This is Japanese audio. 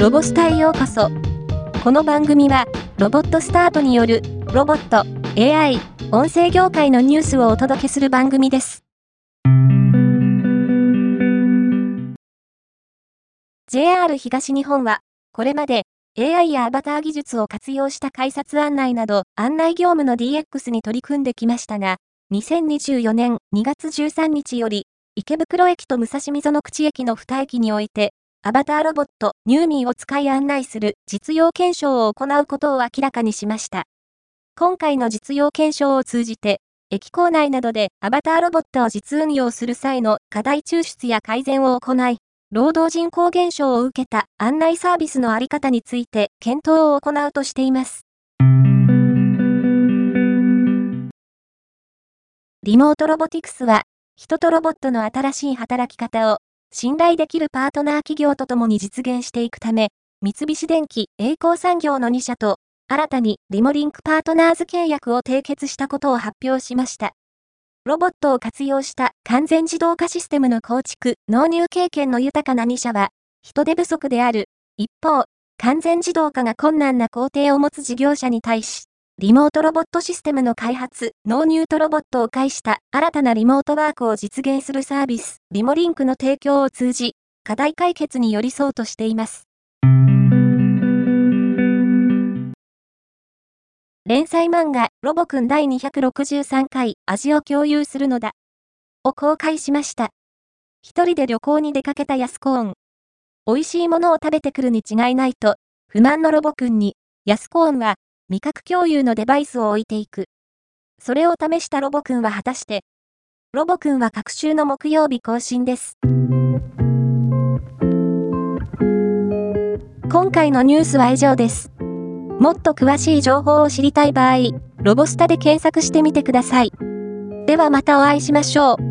ロボスタへようこそ。この番組は、ロボットスタートによる、ロボット、AI、音声業界のニュースをお届けする番組です。JR 東日本は、これまで AI やアバター技術を活用した改札案内など案内業務の DX に取り組んできましたが、2024年2月13日より、池袋駅と武蔵溝の口駅の2駅において、アバターロボットニューミーを使い案内する実用検証を行うことを明らかにしました。今回の実用検証を通じて、駅構内などでアバターロボットを実運用する際の課題抽出や改善を行い、労働人口減少を受けた案内サービスのあり方について検討を行うとしています。リモートロボティクスは、人とロボットの新しい働き方を信頼できるパートナー企業とともに実現していくため、三菱電機、栄光産業の2社と、新たにリモリンクパートナーズ契約を締結したことを発表しました。ロボットを活用した完全自動化システムの構築、納入経験の豊かな2社は、人手不足である。一方、完全自動化が困難な工程を持つ事業者に対し、リモートロボットシステムの開発、納入とロボットを介した新たなリモートワークを実現するサービス、リモリンクの提供を通じ、課題解決に寄り添うとしています。連載漫画、ロボくん第263回、味を共有するのだ。を公開しました。一人で旅行に出かけたヤスコーン。美味しいものを食べてくるに違いないと、不満のロボくんに、ヤスコーンは、味覚共有のデバイスを置いていく。それを試したロボくんは果たして、ロボくんは各週の木曜日更新です。今回のニュースは以上です。もっと詳しい情報を知りたい場合、ロボスタで検索してみてください。ではまたお会いしましょう。